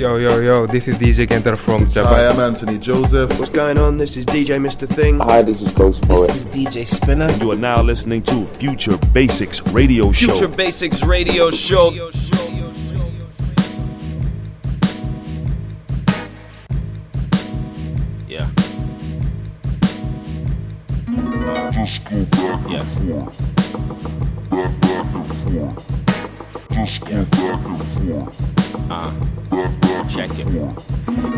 Yo, yo, yo, this is DJ Kenter from Japan. Hi, Japan. I'm Anthony Joseph. What's going on? This is DJ Mr. Thing. Hi, this is Ghost Poet. is DJ Spinner. You are now listening to Future Basics Radio Show. Future Basics Radio Show. Yeah. Just go back and Yeah. forth. Back, back and forth. Just go back and forth. Uh, check it.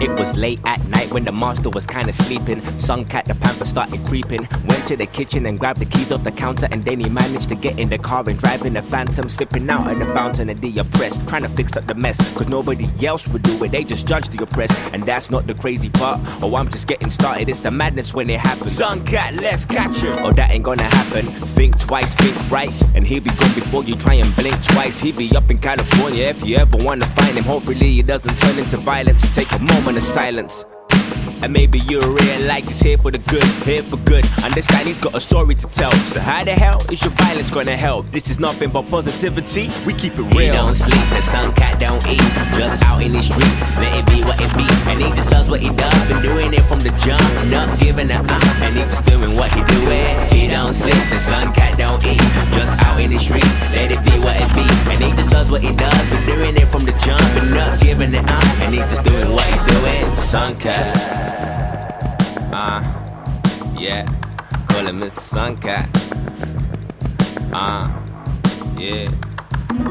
It was late at night when the master was kinda sleeping. Sun cat the panther started creeping. Went to the kitchen and grabbed the keys off the counter, and then he managed to get in the car and drive in the phantom, sipping out of the fountain of the oppressed. Trying to fix up the mess, cause nobody else would do it. They just judge the oppressed, and that's not the crazy part. Oh, I'm just getting started. It's the madness when it happens. Sun cat, let's catch it. Oh, that ain't gonna happen. Think twice, think right, and he'll be gone before you try and blink twice. He'll be up in California if you ever wanna find him. Hopefully, it doesn't turn into violence. Take a moment of silence. And maybe you'll realize he's here for the good, here for good. Understand he's got a story to tell. So how the hell is your violence gonna help? This is nothing but positivity. We keep it real. He don't sleep, the sun cat don't eat. Just out in the streets, let it be what it be. And he just does what he does, been doing it from the jump, not giving a up. And he just doing what he doing. He don't sleep, the sun cat don't eat. Just out in the streets, let it be what it be. And he just does what he does, been doing it from the jump, and not giving it up. And he just doing what he's doing. Sun cat. Uh, yeah. Call him Mr. Suncat. Uh, yeah.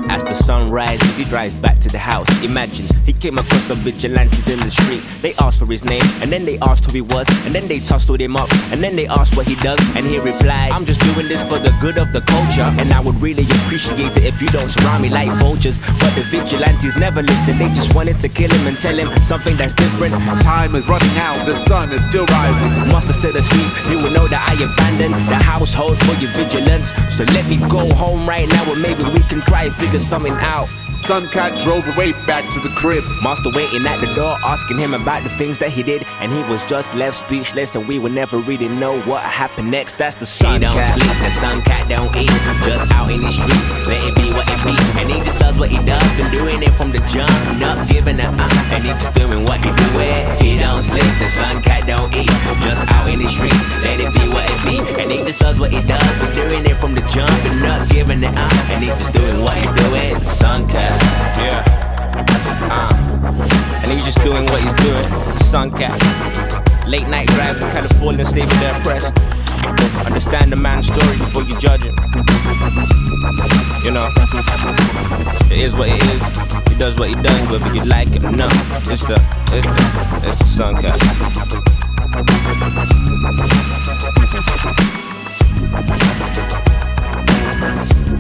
As the sun rises, he drives back to the house. Imagine he came across some vigilantes in the street. They asked for his name, and then they asked who he was, and then they tussled him up, and then they asked what he does, and he replied, I'm just doing this for the good of the culture, and I would really appreciate it if you don't surround me like vultures. But the vigilantes never listened, they just wanted to kill him and tell him something that's different. Time is running out, the sun is still rising. Must have still asleep, you will know that I abandoned the household for your vigilance. So let me go home right now, and maybe we can try figure something out. Suncat drove away back to the crib. Master waiting at the door, asking him about the things that he did, and he was just left speechless, and we would never really know what happened next. That's the sun. He don't cat. sleep, the sun cat don't eat, just out in the streets, let it be what it be, and he just does what he does, been doing it from the jump, not giving a up, and he just doing what he doing. He don't sleep, the sun cat don't eat, just out in the streets, let it be what it be, and he just does what he does, been doing it from the jump, and not giving it up, and he just doing what he's doing. Sun cat. Yeah. Uh. And he's just doing what he's doing. The sun cat. Late night drive to California, stay with their press. Understand the man's story before you judge him. You know, it is what it is. He does what he does, whether you like it or not. It's the, it's the, it's the sun cat.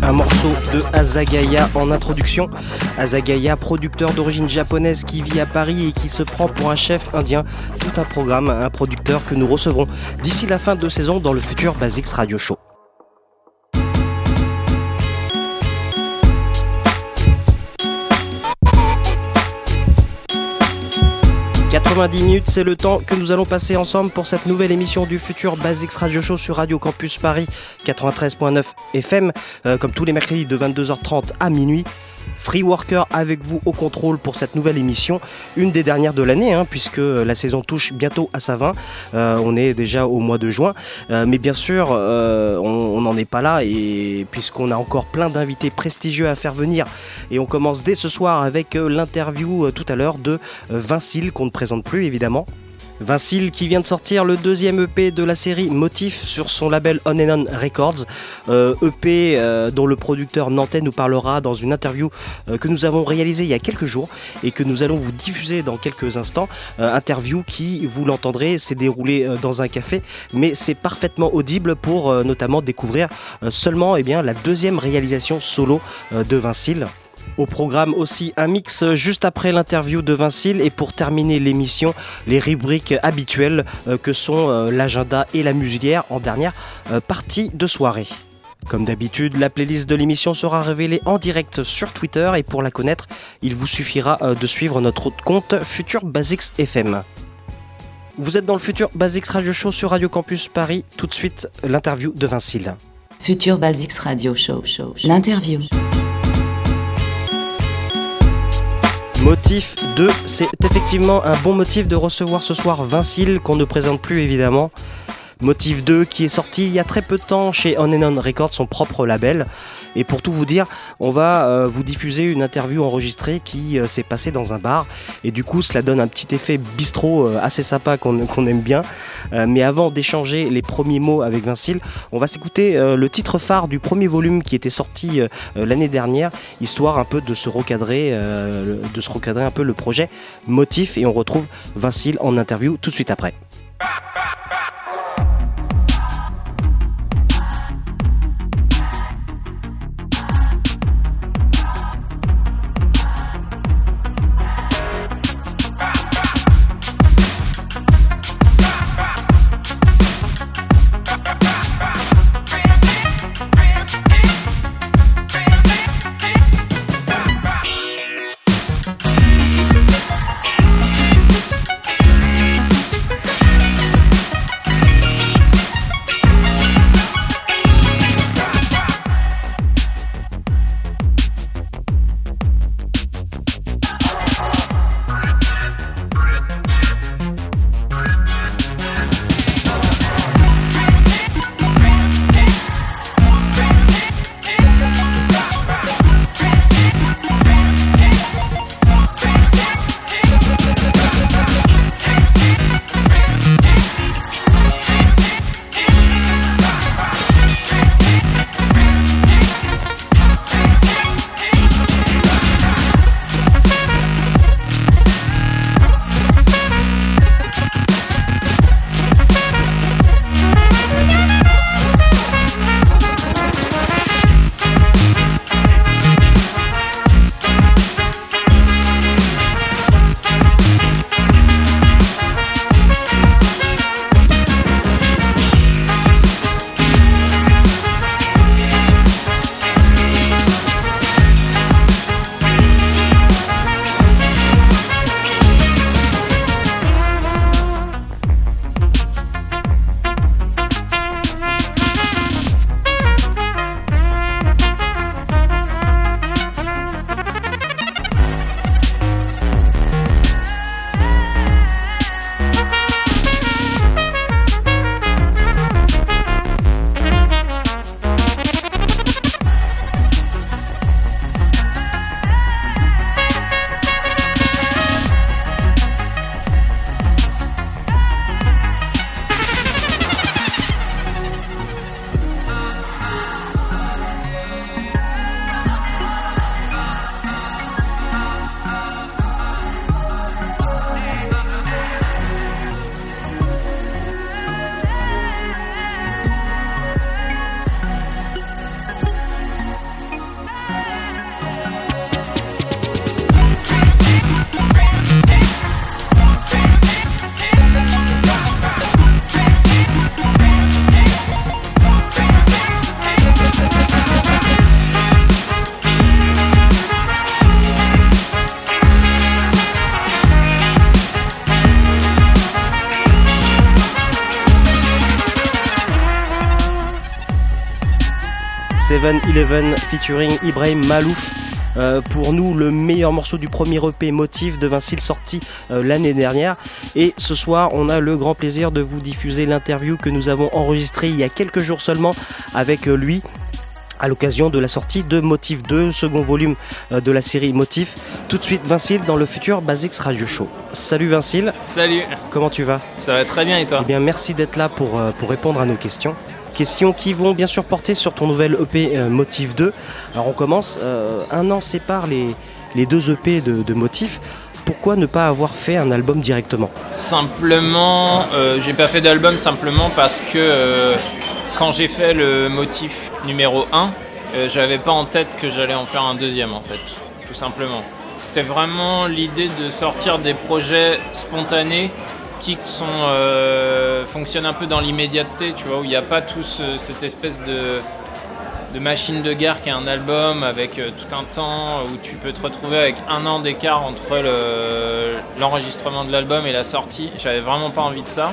Un morceau de Azagaya en introduction. Azagaya, producteur d'origine japonaise qui vit à Paris et qui se prend pour un chef indien. Tout un programme, un producteur que nous recevrons d'ici la fin de saison dans le futur Basics Radio Show. 90 minutes, c'est le temps que nous allons passer ensemble pour cette nouvelle émission du futur Basics Radio Show sur Radio Campus Paris 93.9 FM, euh, comme tous les mercredis de 22h30 à minuit. Free Worker avec vous au contrôle pour cette nouvelle émission, une des dernières de l'année, hein, puisque la saison touche bientôt à sa fin. Euh, on est déjà au mois de juin, euh, mais bien sûr, euh, on n'en est pas là, et puisqu'on a encore plein d'invités prestigieux à faire venir, et on commence dès ce soir avec l'interview tout à l'heure de Vincile, qu'on ne présente plus évidemment. Vincile qui vient de sortir le deuxième EP de la série Motif sur son label On and On Records. Euh, EP euh, dont le producteur nantais nous parlera dans une interview euh, que nous avons réalisée il y a quelques jours et que nous allons vous diffuser dans quelques instants. Interview qui, vous l'entendrez, s'est déroulée dans un café, mais c'est parfaitement audible pour notamment découvrir seulement eh bien, la deuxième réalisation solo de Vincile. Au programme aussi un mix juste après l'interview de Vincile et pour terminer l'émission, les rubriques habituelles euh, que sont euh, l'agenda et la musière en dernière euh, partie de soirée. Comme d'habitude, la playlist de l'émission sera révélée en direct sur Twitter et pour la connaître, il vous suffira de suivre notre compte Futur Basics FM. Vous êtes dans le Futur Basics Radio Show sur Radio Campus Paris. Tout de suite, l'interview de Vincile. Futur Basics Radio Show. show, show. L'interview. Motif 2, c'est effectivement un bon motif de recevoir ce soir Vincile, qu'on ne présente plus évidemment. Motif 2 qui est sorti il y a très peu de temps chez On On Records, son propre label. Et pour tout vous dire, on va euh, vous diffuser une interview enregistrée qui euh, s'est passée dans un bar. Et du coup, cela donne un petit effet bistrot euh, assez sympa qu'on aime bien. Mais avant d'échanger les premiers mots avec Vincile, on va s'écouter le titre phare du premier volume qui était sorti l'année dernière, histoire un peu de se recadrer, de se recadrer un peu le projet Motif. Et on retrouve Vincile en interview tout de suite après. Eleven featuring Ibrahim Malouf. Euh, pour nous, le meilleur morceau du premier EP Motif de Vincile sorti euh, l'année dernière. Et ce soir, on a le grand plaisir de vous diffuser l'interview que nous avons enregistrée il y a quelques jours seulement avec euh, lui à l'occasion de la sortie de Motif 2, le second volume de la série Motif. Tout de suite, Vincile dans le futur Basics Radio Show. Salut Vincile. Salut. Comment tu vas? Ça va très bien et toi? Eh bien, merci d'être là pour, pour répondre à nos questions. Questions qui vont bien sûr porter sur ton nouvel EP euh, Motif 2. Alors on commence, euh, un an sépare les, deux EP de, de Motif. Pourquoi ne pas avoir fait un album directement? Simplement, euh, j'ai pas fait d'album simplement parce que quand j'ai fait le motif numéro 1, euh, j'avais pas en tête que j'allais en faire un deuxième en fait, tout simplement. C'était vraiment l'idée de sortir des projets spontanés qui euh, fonctionnent un peu dans l'immédiateté, tu vois, où il n'y a pas tout ce- cette espèce de, machine de guerre qui est un album avec euh, tout un temps où tu peux te retrouver avec un an d'écart entre le- l'enregistrement de l'album et la sortie. J'avais vraiment pas envie de ça.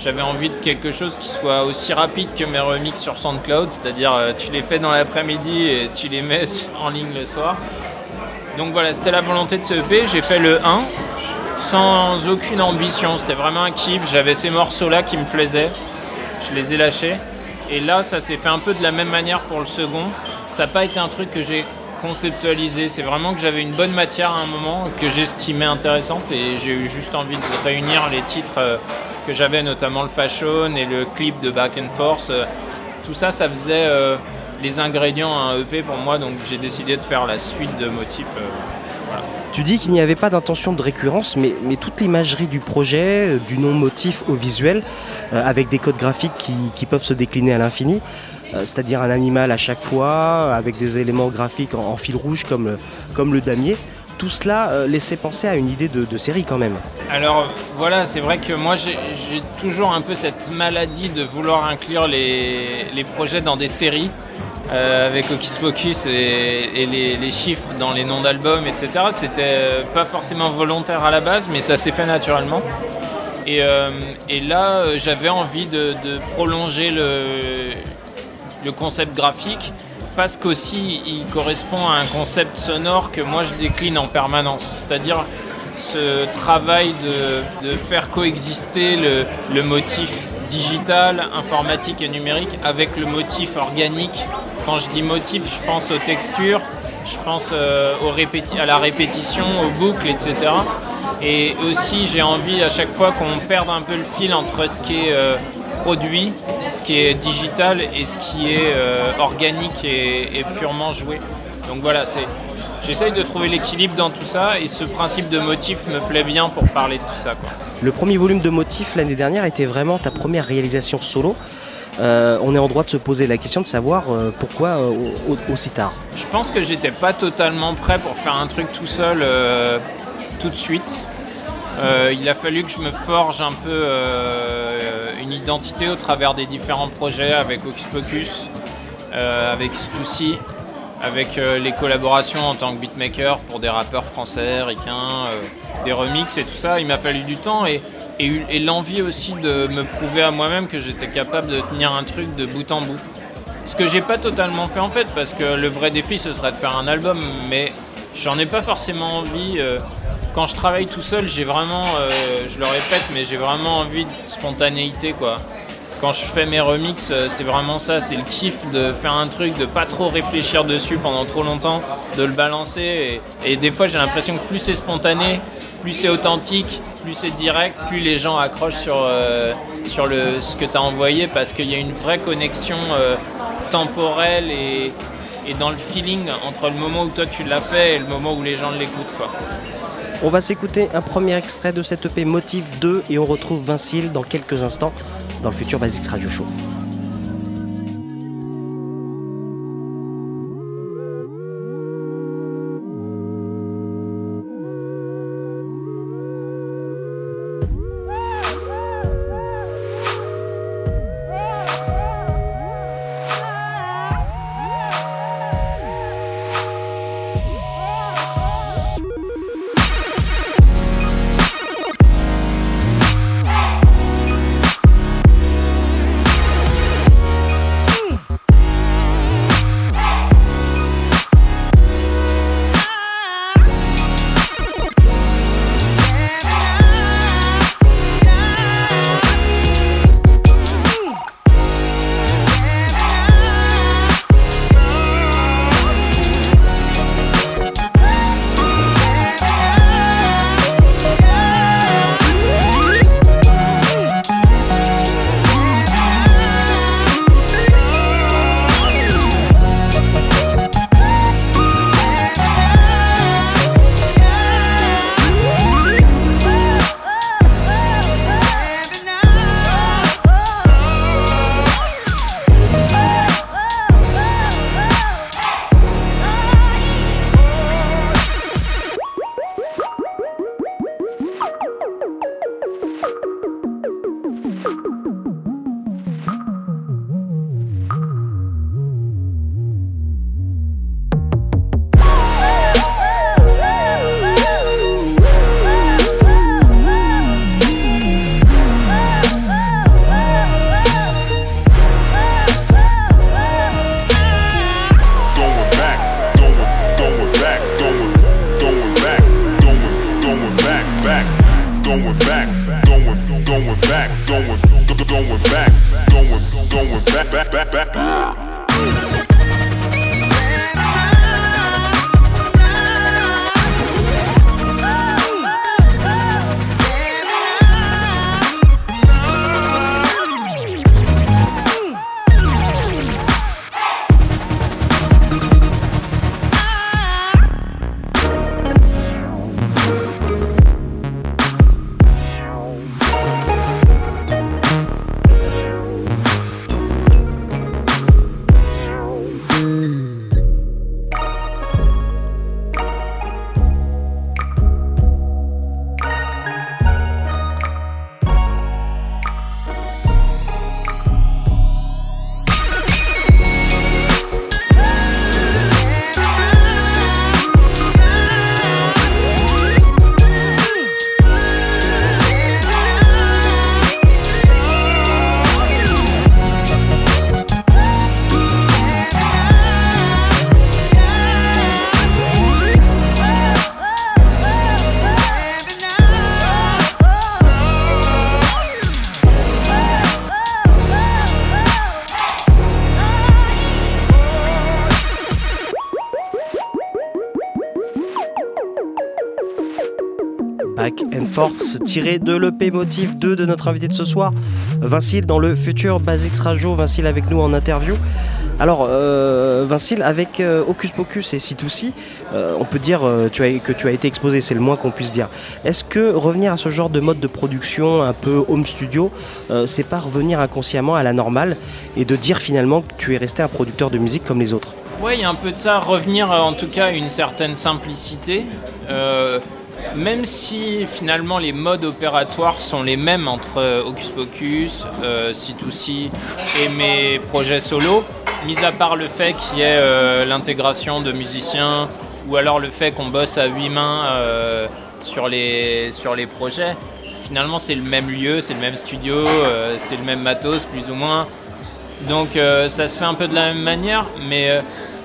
J'avais envie de quelque chose qui soit aussi rapide que mes remixes sur SoundCloud, c'est-à-dire euh, tu les fais dans l'après-midi et tu les mets en ligne le soir. Donc voilà, c'était la volonté de ce EP. J'ai fait le 1 sans aucune ambition. C'était vraiment un kiff. J'avais ces morceaux-là qui me plaisaient. Je les ai lâchés. Et là, ça s'est fait un peu de la même manière pour le second. Ça n'a pas été un truc que j'ai conceptualisé. C'est vraiment que j'avais une bonne matière à un moment que j'estimais intéressante et j'ai eu juste envie de réunir les titres euh, que j'avais, notamment le Fashion et le clip de Back and Force. Euh, Tout ça, ça faisait euh, les ingrédients à un EP pour moi, donc j'ai décidé de faire la suite de motifs. Tu dis qu'il n'y avait pas d'intention de récurrence, mais, mais toute l'imagerie du projet, euh, du non-motif au visuel, euh, avec des codes graphiques qui, qui peuvent se décliner à l'infini, euh, c'est-à-dire un animal à chaque fois, avec des éléments graphiques en, fil rouge comme, comme le damier, tout cela laissait penser à une idée de, de série quand même. Alors voilà, c'est vrai que moi j'ai toujours un peu cette maladie de vouloir inclure les, les projets dans des séries. Euh, avec Hocus Pocus et, les, chiffres dans les noms d'albums, etc. C'était euh, pas forcément volontaire à la base, mais ça s'est fait naturellement. Et, euh, là, j'avais envie de, prolonger le, concept graphique parce qu'aussi il correspond à un concept sonore que moi je décline en permanence. C'est-à-dire ce travail de, faire coexister le motif digital, informatique et numérique avec le motif organique. Quand je dis motif, je pense aux textures, je pense euh, à la répétition, aux boucles, etc. Et aussi, j'ai envie à chaque fois qu'on perde un peu le fil entre ce qui est euh, produit, ce qui est digital et ce qui est euh, organique et, et purement joué. Donc voilà, c'est. J'essaye de trouver l'équilibre dans tout ça et ce principe de motif me plaît bien pour parler de tout ça. Quoi. Le premier volume de Motif l'année dernière était vraiment ta première réalisation solo. Euh, on est en droit de se poser la question de savoir euh, pourquoi euh, au- au- aussi tard. Je pense que j'étais pas totalement prêt pour faire un truc tout seul tout de suite. Il a fallu que je me forge un peu une identité au travers des différents projets avec Hocus Pocus, avec Stussy, avec euh, les collaborations en tant que beatmaker pour des rappeurs français, ricains, euh, des remixes et tout ça. Il m'a fallu du temps et, l'envie aussi de me prouver à moi-même que j'étais capable de tenir un truc de bout en bout. Ce que j'ai pas totalement fait en fait, parce que le vrai défi ce serait de faire un album, mais j'en ai pas forcément envie. euh, quand je travaille tout seul, j'ai vraiment, je le répète, mais j'ai vraiment envie de spontanéité quoi. Quand je fais mes remixes, euh, c'est vraiment ça, c'est le kiff de faire un truc, de pas trop réfléchir dessus pendant trop longtemps, de le balancer. Et, des fois, j'ai l'impression que plus c'est spontané, plus c'est authentique, plus c'est direct, plus les gens accrochent sur, euh, sur le, ce que tu as envoyé parce qu'il y a une vraie connexion euh, temporelle et, et dans le feeling entre le moment où toi tu l'as fait et le moment où les gens l'écoutent. On va s'écouter un premier extrait de cette EP Motif 2 et on retrouve Vincile dans quelques instants dans le futur Basics Radio Show. Force, tiré de l'EP Motif 2 de notre invité de ce soir, Vincile, dans le futur Basics Radio. Vincile avec nous en interview. Alors, euh, Vincile, avec euh, Hocus Pocus et C2C, euh, on peut dire euh, que tu as été exposé, c'est le moins qu'on puisse dire. Est-ce que revenir à ce genre de mode de production un peu home studio, euh, c'est pas revenir inconsciemment à la normale et de dire finalement que tu es resté un producteur de musique comme les autres? Ouais, il y a un peu de ça, revenir en tout cas à une certaine simplicité. Euh, même si finalement les modes opératoires sont les mêmes entre euh, Hocus Pocus, euh, C2C et mes projets solo, mis à part le fait qu'il y ait euh, l'intégration de musiciens ou alors le fait qu'on bosse à huit mains euh, sur, les, sur les projets, finalement c'est le même lieu, c'est le même studio, euh, c'est le même matos plus ou moins. Donc euh, ça se fait un peu de la même manière, mais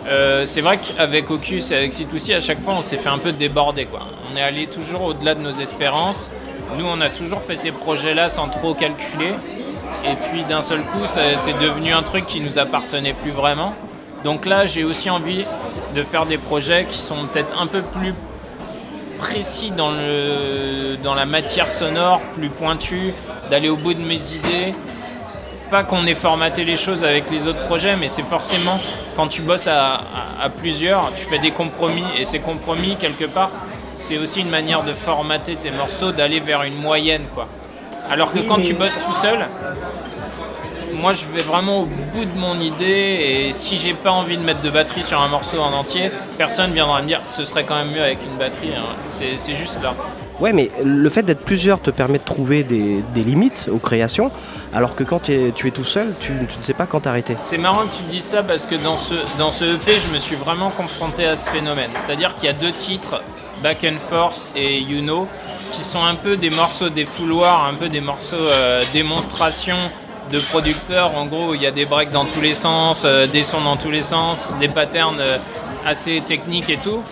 euh, c'est vrai qu'avec Ocus et avec C2C, à chaque fois on s'est fait un peu déborder. Quoi. On est allé toujours au-delà de nos espérances. Nous on a toujours fait ces projets-là sans trop calculer. Et puis d'un seul coup, c'est devenu un truc qui nous appartenait plus vraiment. Donc là, j'ai aussi envie de faire des projets qui sont peut-être un peu plus précis dans, le, dans la matière sonore, plus pointu, d'aller au bout de mes idées. Pas qu'on ait formaté les choses avec les autres projets, mais c'est forcément quand tu bosses à, à- à plusieurs, tu fais des compromis. Et ces compromis, quelque part, c'est aussi une manière de formater tes morceaux, d'aller vers une moyenne. quoi. Alors que quand tu bosses tout seul, moi je vais vraiment au bout de mon idée et si j'ai pas envie de mettre de batterie sur un morceau en entier, personne viendra me dire ce serait quand même mieux avec une batterie. hein. C'est juste là. Ouais, mais le fait d'être plusieurs te permet de trouver des, des limites aux créations, alors que quand tu es, tout seul, tu, ne sais pas quand t'arrêter. C'est marrant que tu dises ça parce que dans ce, dans ce EP, je me suis vraiment confronté à ce phénomène. C'est-à-dire qu'il y a deux titres, Back and Force et You Know, qui sont un peu des morceaux des fouloirs, un peu des morceaux euh, démonstration de producteurs. En gros, il y a des breaks dans tous les sens, euh, des sons dans tous les sens, des patterns euh, assez techniques et tout.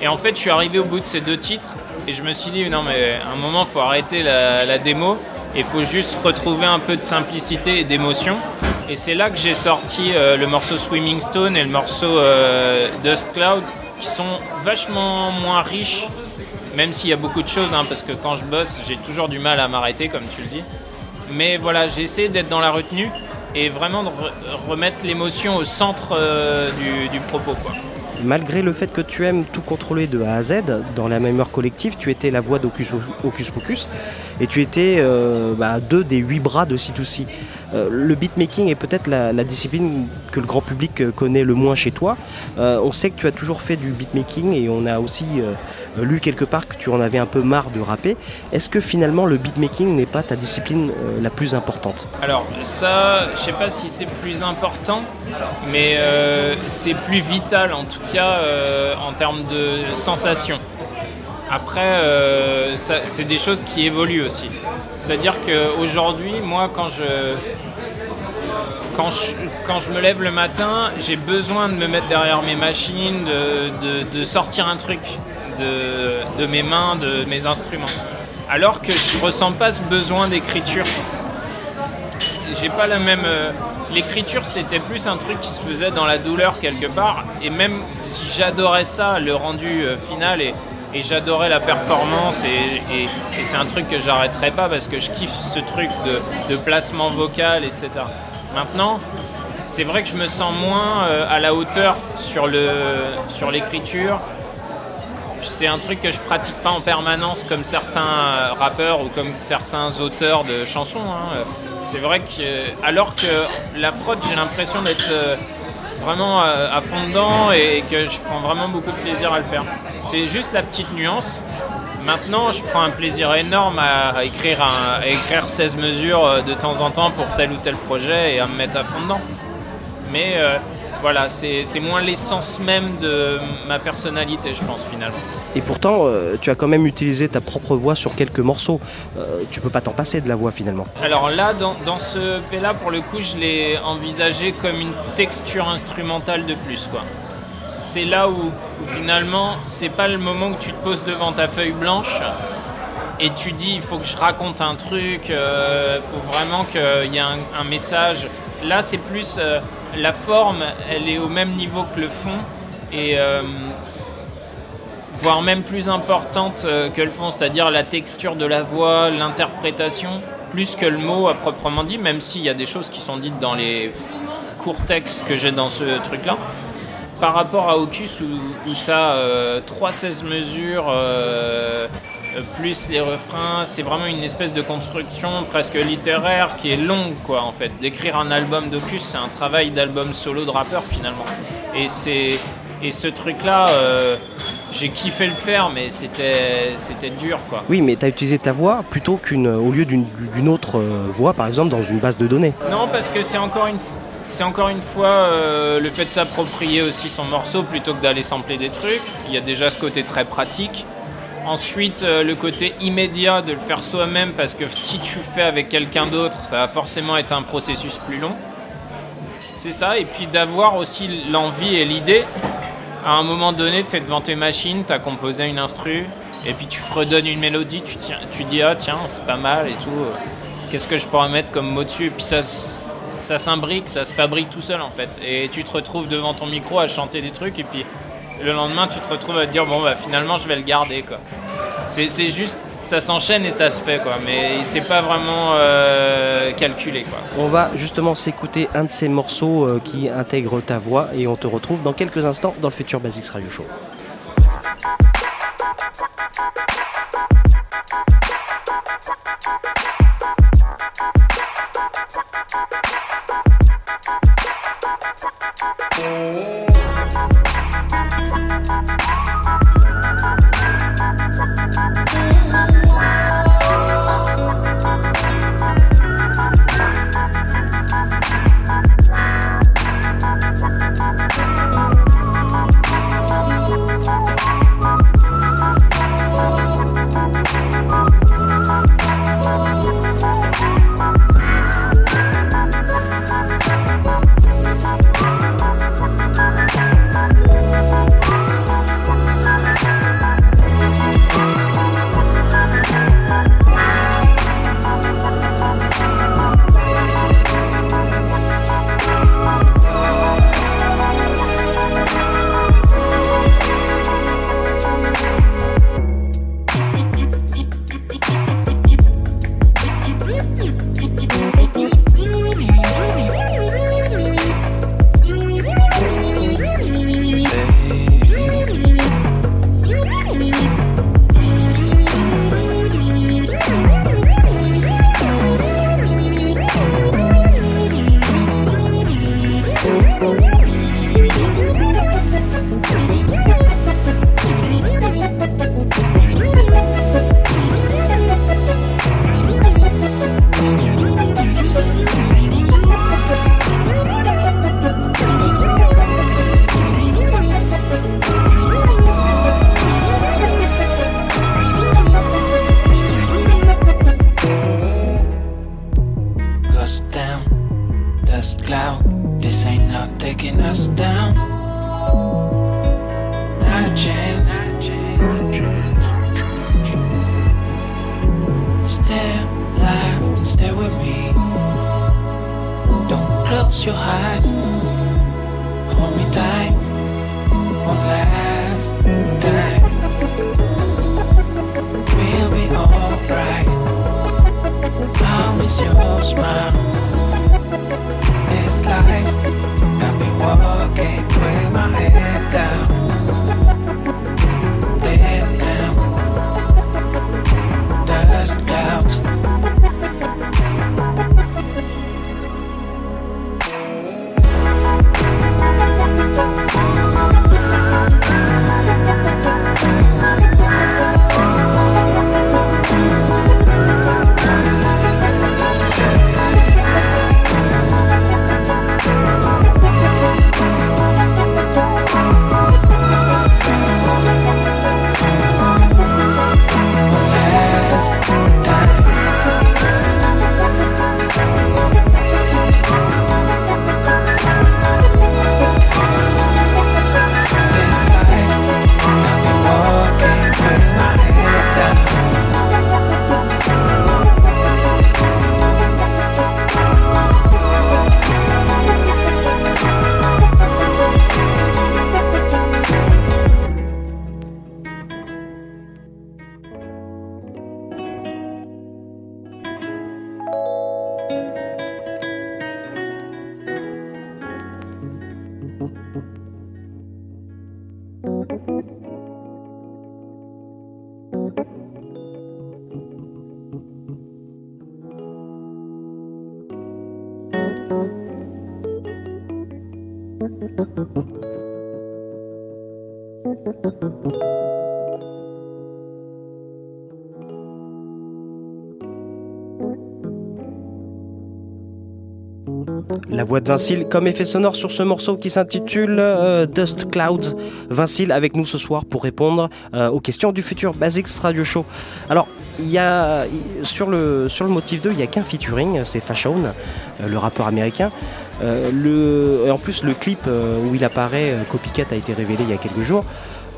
Et en fait, je suis arrivé au bout de ces deux titres et je me suis dit, non, mais à un moment, faut arrêter la, démo et faut juste retrouver un peu de simplicité et d'émotion. Et c'est là que j'ai sorti euh, le morceau Swimming Stone et le morceau euh, Dust Cloud qui sont vachement moins riches, même s'il y a beaucoup de choses, hein, parce que quand je bosse, j'ai toujours du mal à m'arrêter, comme tu le dis. Mais voilà, j'ai essayé d'être dans la retenue et vraiment de re- remettre l'émotion au centre euh, du, du propos. Quoi. Malgré le fait que tu aimes tout contrôler de A à Z, dans la mémoire collective, tu étais la voix d'Ocus Pocus et tu étais euh, bah, deux des huit bras de C2C. Euh, le beatmaking est peut-être la, discipline que le grand public euh, connaît le moins chez toi. Euh, on sait que tu as toujours fait du beatmaking et on a aussi lu quelque part que tu en avais un peu marre de rapper. Est-ce que finalement le beatmaking n'est pas ta discipline la plus importante? Alors ça, je sais pas si c'est plus important, mais c'est plus vital en tout cas en termes de sensations. Après, c'est des choses qui évoluent aussi. C'est-à-dire qu'aujourd'hui, moi, quand je, quand, je, me lève le matin, j'ai besoin de me mettre derrière mes machines, de, sortir un truc de, mes mains, de mes instruments. Alors que je ressens pas ce besoin d'écriture j'ai pas la même. euh, L'écriture, c'était plus un truc qui se faisait dans la douleur quelque part. Et même si j'adorais ça, le rendu euh, final, et, j'adorais la performance, et, c'est un truc que j'arrêterai pas parce que je kiffe ce truc de placement vocal, etc. Maintenant, c'est vrai que je me sens moins euh, à la hauteur sur le sur l'écriture. C'est un truc que je pratique pas en permanence comme certains euh, rappeurs ou comme certains auteurs de chansons. hein. C'est vrai que, euh, alors que la prod, j'ai l'impression d'être vraiment à fond dedans et que je prends vraiment beaucoup de plaisir à le faire. C'est juste la petite nuance. Maintenant, je prends un plaisir énorme à, à écrire, un- à écrire 16 mesures euh, de temps en temps pour tel ou tel projet et à me mettre à fond dedans. Mais euh, voilà, c'est moins l'essence même de ma personnalité, je pense, finalement. Et pourtant, euh, tu as quand même utilisé ta propre voix sur quelques morceaux. Euh, tu peux pas t'en passer de la voix finalement. Alors là, dans, dans ce P-là, pour le coup, je l'ai envisagé comme une texture instrumentale de plus, quoi. C'est là où, finalement, c'est pas le moment où tu te poses devant ta feuille blanche et tu dis il faut que je raconte un truc, il faut vraiment qu'il y ait un, message. Là, c'est plus euh, la forme, elle est au même niveau que le fond et euh, voire même plus importante euh, que le fond, c'est-à-dire la texture de la voix, l'interprétation, plus que le mot à proprement dit, même s'il y a des choses qui sont dites dans les courts textes que j'ai dans ce truc-là. Par rapport à Ocus où, tu as 3 16 mesures euh, plus les refrains, c'est vraiment une espèce de construction presque littéraire qui est longue quoi en fait. D'écrire un album d'Ocus, c'est un travail d'album solo de rappeur finalement. Et c'est et ce truc là j'ai kiffé le faire, mais c'était, c'était dur quoi. Oui, mais tu as utilisé ta voix plutôt qu'une, au lieu d'une, autre euh, voix, par exemple, dans une base de données. Non, parce que c'est encore une, c'est encore une fois euh, le fait de s'approprier aussi son morceau plutôt que d'aller sampler des trucs. Il y a déjà ce côté très pratique. Ensuite, euh, le côté immédiat de le faire soi-même, parce que si tu fais avec quelqu'un d'autre, ça va forcément être un processus plus long. C'est ça, et puis d'avoir aussi l'envie et l'idée à un moment donné, tu es devant tes machines, tu as composé une instru, et puis tu fredonnes une mélodie, tu, tu dis ah tiens, c'est pas mal et tout, qu'est-ce que je pourrais mettre comme mot dessus? ça s'imbrique, ça se fabrique tout seul en fait. Et tu te retrouves devant ton micro à chanter des trucs et puis le lendemain tu te retrouves à te dire bon bah finalement je vais le garder quoi. C'est, juste ça s'enchaîne et ça se fait quoi, mais c'est pas vraiment euh, calculé quoi. On va justement s'écouter un de ces morceaux euh, qui intègre ta voix et on te retrouve dans quelques instants dans le futur Basics Radio Show. Música voix de Vincile comme effet sonore sur ce morceau qui s'intitule euh, Dust Clouds. Vincile avec nous ce soir pour répondre euh, aux questions du futur Basics Radio Show. Alors, il y a sur le, motif 2, il n'y a qu'un featuring, c'est Fashion, euh, le rappeur américain. En plus, le clip où il apparaît, Copycat, a été révélé il y a quelques jours.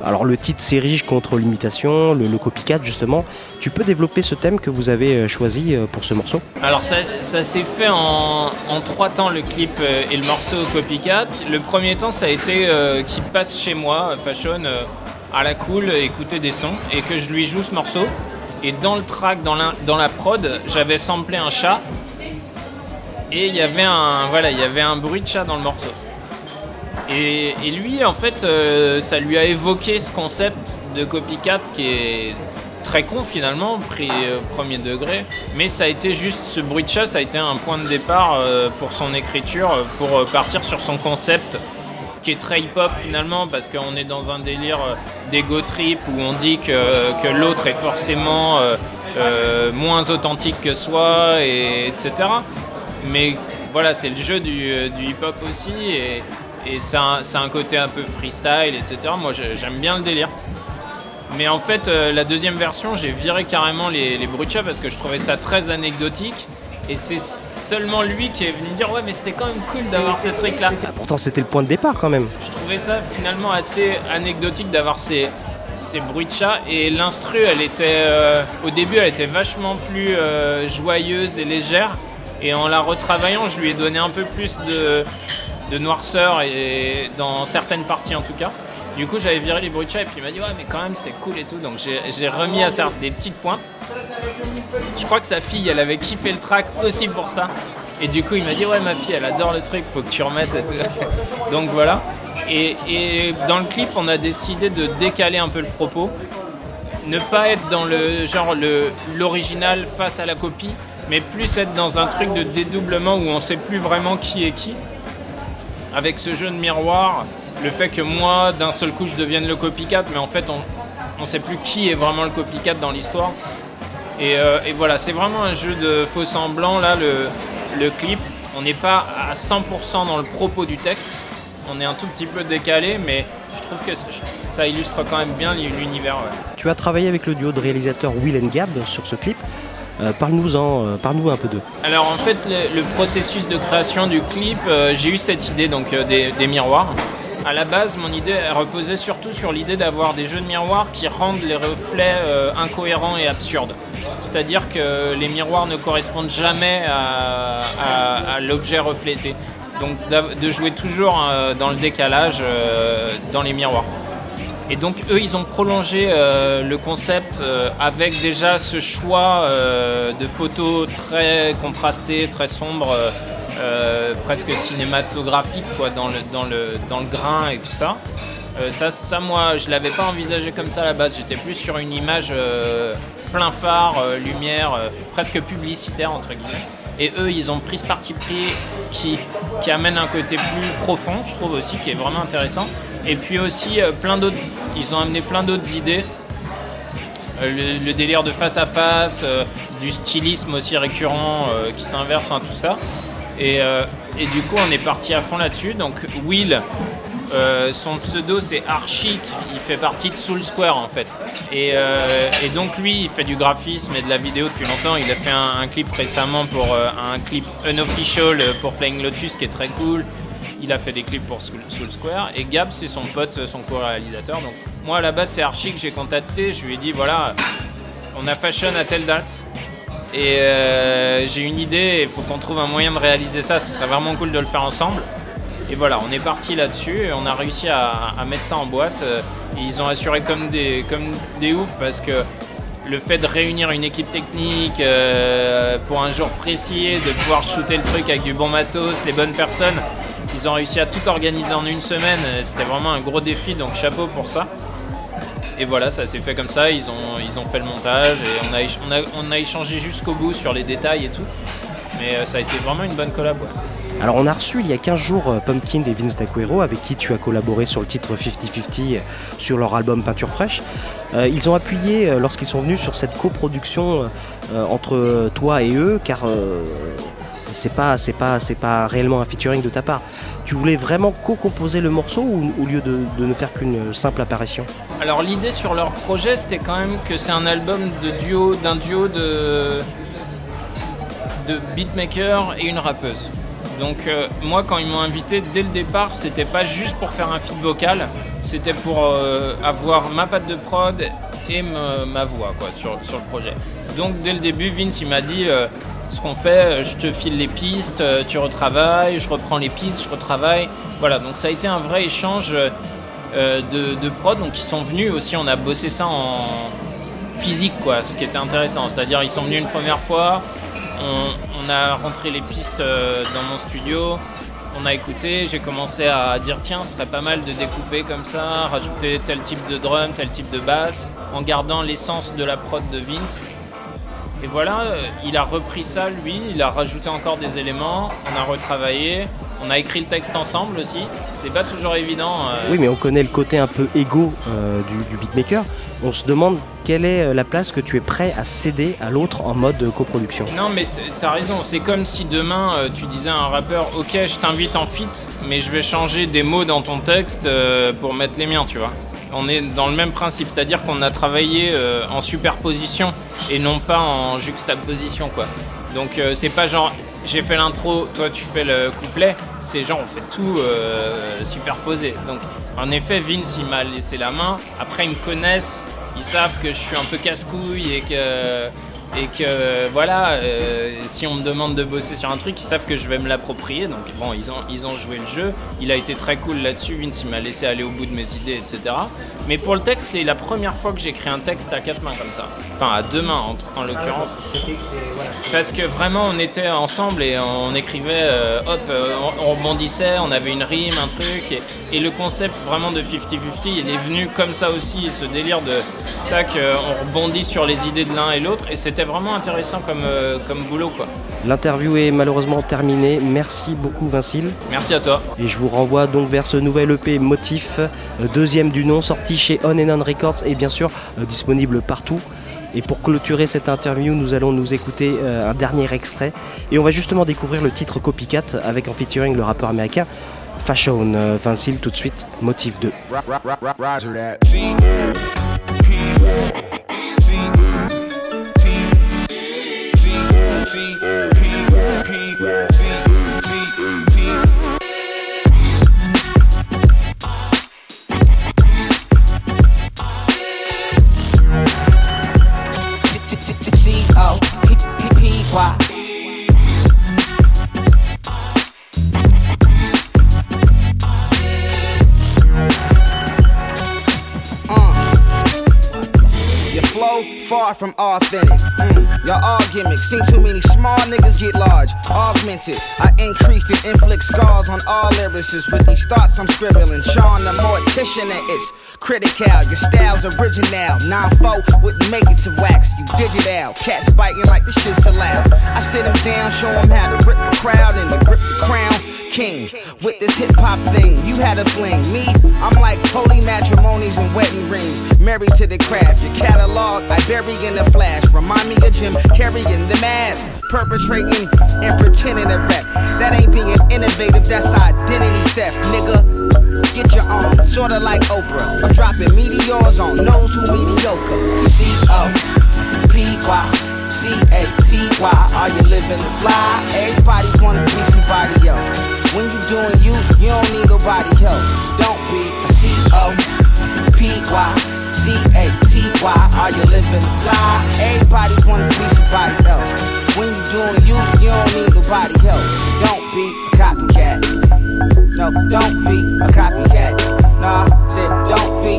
Alors le titre s'érige contre l'imitation, le, copycat justement. Tu peux développer ce thème que vous avez euh, choisi euh, pour ce morceau? Alors ça, s'est fait en, trois temps le clip euh, et le morceau Copycat. Le premier temps ça a été qu'il passe chez moi, Fashion, à la cool, écouter des sons et que je lui joue ce morceau. Et dans le track, dans la, prod, j'avais samplé un chat et il voilà, il y avait un bruit de chat dans le morceau. Et, lui, en fait, euh, ça lui a évoqué ce concept de copycat qui est très con finalement, pris euh, premier degré. Mais ça a été juste ce bruit de chat, ça a été un point de départ euh, pour son écriture, pour partir sur son concept qui est très hip-hop finalement, parce qu'on est dans un délire d'ego trip où on dit que, l'autre est forcément moins authentique que soi, et, etc. Mais voilà, c'est le jeu du, hip-hop aussi, et c'est un, côté un peu freestyle, etc. Moi j'ai- j'aime bien le délire. Mais en fait, euh, la deuxième version, j'ai viré carrément les, les parce que je trouvais ça très anecdotique. Et c'est seulement lui qui est venu me dire Ouais, mais c'était quand même cool d'avoir ce truc-là. Pourtant c'était le point de départ quand même. Je trouvais ça finalement assez anecdotique d'avoir ces, ces bruits de chat. Et l'instru, elle était. euh, au début, elle était vachement plus euh, joyeuse et légère. Et en la retravaillant, je lui ai donné un peu plus de, de noirceur, et dans certaines parties en tout cas. Du coup, j'avais viré les bruits de chat et puis il m'a dit Ouais, mais quand même, c'était cool et tout. Donc j'ai- remis à ça des petites pointes. Je crois que sa fille, elle avait kiffé le track aussi pour ça. Et du coup, il m'a dit Ouais, ma fille, elle adore le truc, faut que tu remettes. et tout. Donc voilà. Et, et dans le clip, on a décidé de décaler un peu le propos. Ne pas être dans le genre l'original face à la copie, mais plus être dans un truc de dédoublement où on sait plus vraiment qui est qui. Avec ce jeu de miroir, le fait que moi, d'un seul coup, je devienne le copycat, mais en fait, on ne sait plus qui est vraiment le copycat dans l'histoire. Et, euh, voilà, c'est vraiment un jeu de faux semblant, là, le, clip. On n'est pas à 100% dans le propos du texte. On est un tout petit peu décalé, mais je trouve que ça- illustre quand même bien l'univers. Tu as travaillé avec le duo de réalisateurs Will and Gab sur ce clip. Euh, Parle-nous-en, euh, parle-nous un peu d'eux. Alors en fait, le, processus de création du clip, euh, j'ai eu cette idée donc des, miroirs. À la base, mon idée reposait surtout sur l'idée d'avoir des jeux de miroirs qui rendent les reflets incohérents et absurdes. C'est-à-dire que les miroirs ne correspondent jamais à, l'objet reflété. Donc de jouer toujours dans le décalage dans les miroirs. Et donc eux, ils ont prolongé euh, le concept euh, avec déjà ce choix euh, de photos très contrastées, très sombres, presque cinématographiques quoi, dans, le, dans, le, dans le grain et tout ça. Ça, ça, moi, je l'avais pas envisagé comme ça à la base. J'étais plus sur une image plein phare, lumière, presque publicitaire entre guillemets. Et eux, ils ont pris ce parti pris qui, qui amène un côté plus profond, je trouve aussi, qui est vraiment intéressant. Et puis aussi euh, plein d'autres, ils ont amené plein d'autres idées. Euh, le, délire de face à face, euh, du stylisme aussi récurrent qui s'inverse, enfin, tout ça. Et, et du coup, on est parti à fond là-dessus. Donc Will, son pseudo c'est Archic, il fait partie de Soul Square en fait. Et, et donc lui, il fait du graphisme et de la vidéo depuis longtemps. Il a fait un, clip récemment pour un clip unofficial pour Flying Lotus qui est très cool. Il a fait des clips pour Soul, Square. Et Gab, c'est son pote, son co-réalisateur. Donc moi à la base c'est Archie que j'ai contacté. Je lui ai dit voilà, on a fashion à telle date. Et euh, j'ai une idée, il faut qu'on trouve un moyen de réaliser ça, ce serait vraiment cool de le faire ensemble. Et voilà, on est parti là-dessus et on a réussi à, mettre ça en boîte. Euh, Et ils ont assuré comme des, comme des oufs parce que le fait de réunir une équipe technique euh, pour un jour précis, de pouvoir shooter le truc avec du bon matos, les bonnes personnes, ils ont réussi à tout organiser en une semaine. Euh, C'était vraiment un gros défi, donc chapeau pour ça. Et voilà, ça s'est fait comme ça, ils ont, ils ont fait le montage et on a, on a, on a échangé jusqu'au bout sur les détails et tout. Mais euh, ça a été vraiment une bonne collab. ouais. Alors on a reçu il y a 15 jours euh, Pumpkin et Vince D'Aquero avec qui tu as collaboré sur le titre 50-50 euh, sur leur album Peinture Fraîche. Ils ont appuyé lorsqu'ils sont venus sur cette coproduction entre toi et eux car c'est pas c'est pas c'est pas réellement un featuring de ta part. Tu voulais vraiment co-composer le morceau ou au lieu de, ne faire qu'une simple apparition? Alors l'idée sur leur projet, c'était quand même que c'est un album de duo, d'un duo de de beatmaker et une rappeuse. Donc euh, moi quand ils m'ont invité dès le départ, c'était pas juste pour faire un feed vocal, c'était pour euh, avoir ma patte de prod et ma voix quoi sur, sur le projet. Donc dès le début, Vince il m'a dit euh, ce qu'on fait, euh, je te file les pistes, euh, tu retravailles, je reprends les pistes, je retravaille. Voilà, donc ça a été un vrai échange euh, de, de prod. Donc ils sont venus aussi, on a bossé ça en physique quoi, ce qui était intéressant. C'est-à-dire ils sont venus une première fois, on, a rentré les pistes dans mon studio, on a écouté, j'ai commencé à dire tiens, ce serait pas mal de découper comme ça, rajouter tel type de drum, tel type de basse, en gardant l'essence de la prod de Vince. Et voilà, euh, il a repris ça lui, il a rajouté encore des éléments, on a retravaillé, on a écrit le texte ensemble aussi. C'est pas toujours évident. euh, Oui, mais on connaît le côté un peu égo euh, du, du beatmaker. On se demande quelle est la place que tu es prêt à céder à l'autre en mode coproduction. Non, mais t'as raison. C'est comme si demain euh, tu disais à un rappeur Ok, je t'invite en feat, mais je vais changer des mots dans ton texte pour mettre les miens, tu vois. On est dans le même principe, c'est-à-dire qu'on a travaillé euh, en superposition et non pas en juxtaposition, quoi. Donc euh, c'est pas genre j'ai fait l'intro, toi tu fais le couplet, c'est genre on fait tout euh, superposé. Donc en effet, Vince il m'a laissé la main. Après ils me connaissent, ils savent que je suis un peu casse-couille et que et que voilà, euh, si on me demande de bosser sur un truc, ils savent que je vais me l'approprier. Donc bon, ils ont, ils ont joué le jeu. Il a été très cool là-dessus. Vince, il m'a laissé aller au bout de mes idées, etc. Mais pour le texte, c'est la première fois que j'écris un texte à quatre mains comme ça. Enfin, à deux mains en, en l'occurrence. Parce que vraiment, on était ensemble et on écrivait, euh, hop, euh, on, on rebondissait, on avait une rime, un truc. Et, et le concept vraiment de 50-50, il est venu comme ça aussi, ce délire de tac, on rebondit sur les idées de l'un et l'autre. Et c'était vraiment intéressant comme, euh, comme boulot, quoi. L'interview est malheureusement terminée. Merci beaucoup Vincile. Merci à toi. Et je vous renvoie donc vers ce nouvel EP Motif, euh, deuxième du nom, sorti chez On and On Records et bien sûr euh, disponible partout. Et pour clôturer cette interview, nous allons nous écouter euh, un dernier extrait. Et on va justement découvrir le titre Copycat avec en featuring le rappeur américain Fashion. Euh, Vincile, tout de suite, Motif 2. C P P C C T. Uh, your flow far from authentic. Mm y'all all gimmicks. Seen too many small niggas get large. Augmented. I increased and inflict scars on all lyricists with these thoughts I'm scribbling. Sean the mortician and it's critical. Your style's original. 9-4 wouldn't make it to wax. You digital. Cats biting like this shit's allowed. I sit them down, show them how to rip the crowd and to grip the crown. King with this hip hop thing. You had a fling. Me, I'm like holy matrimonies and wedding rings. Married to the craft. Your catalog, I bury in the flash. Remind me of Jim carrying the mask. Perpetrating and pretending to rap. That ain't being innovative, that's identity theft, nigga. Get your own, sorta like Oprah. I'm dropping meteors on those who mediocre. C O P Y C A T Y. Are you living the fly? Everybody wanna be somebody else. When you doing you, you don't need nobody help. Don't be a C O P Y C A T Y. Are you living fly? Everybody wanna be somebody else. When you doing you, you don't need nobody help. Don't be a copycat. No, don't be a copycat. Nah, said don't be.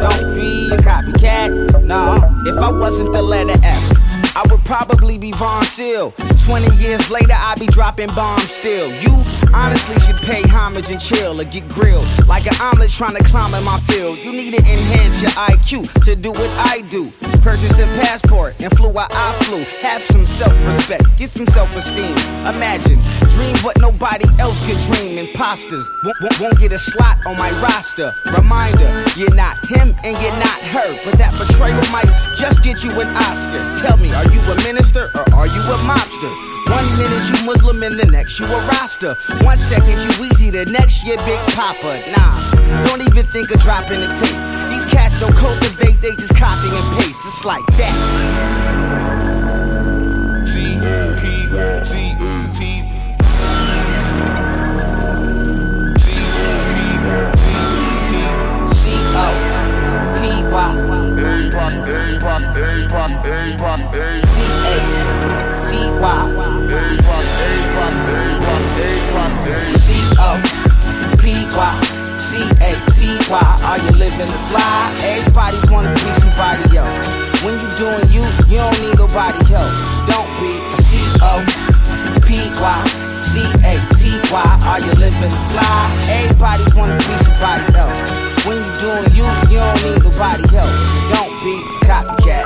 Don't be a copycat. Nah, if I wasn't the letter F, I would probably be Von Seal. 20 years later, I'd be dropping bombs still. You, honestly should pay homage and chill or get grilled. Like an omelet trying to climb in my field. You need to enhance your IQ to do what I do. Purchase a passport and flew where I flew. Have some self respect, get some self esteem. Imagine, dream what nobody else could dream. Imposters won't, won't, won't get a slot on my roster. Reminder, you're not him and you're not her. But that betrayal might just get you an Oscar. Tell me, are you a minister or are you a mobster? One minute you Muslim and the next you a Rasta. One second you Weezy, the next you Big popper. Nah, don't even think of dropping the tape. These cats don't cultivate, they just copy and paste. It's like that. T P T T C O P Y C A T Y C O P Y C A T Y. Are you living the fly? Everybody wanna be somebody else. When you doing you, you don't need nobody else. Don't be a C O P Y C A T Y. Are you living the fly? Everybody wanna be somebody else. When you doing you, you don't need nobody else. Don't be a copycat.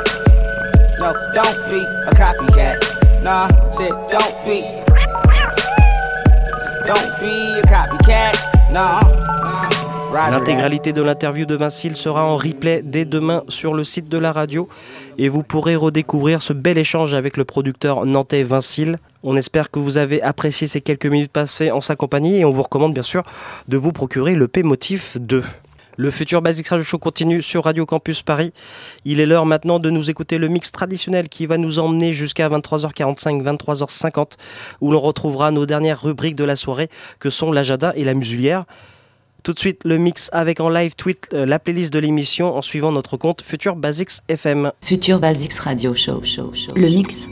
No, don't be a copycat. Nah, said don't be. L'intégralité de l'interview de Vincile sera en replay dès demain sur le site de la radio et vous pourrez redécouvrir ce bel échange avec le producteur nantais Vincile. On espère que vous avez apprécié ces quelques minutes passées en sa compagnie et on vous recommande bien sûr de vous procurer le P-Motif 2. Le futur Basics Radio Show continue sur Radio Campus Paris. Il est l'heure maintenant de nous écouter le mix traditionnel qui va nous emmener jusqu'à 23h45, 23h50 où l'on retrouvera nos dernières rubriques de la soirée que sont l'agenda et la musulière. Tout de suite, le mix avec en live tweet euh, la playlist de l'émission en suivant notre compte Futur Basics FM. Futur Basics Radio Show. show, show le mix.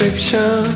Fiction.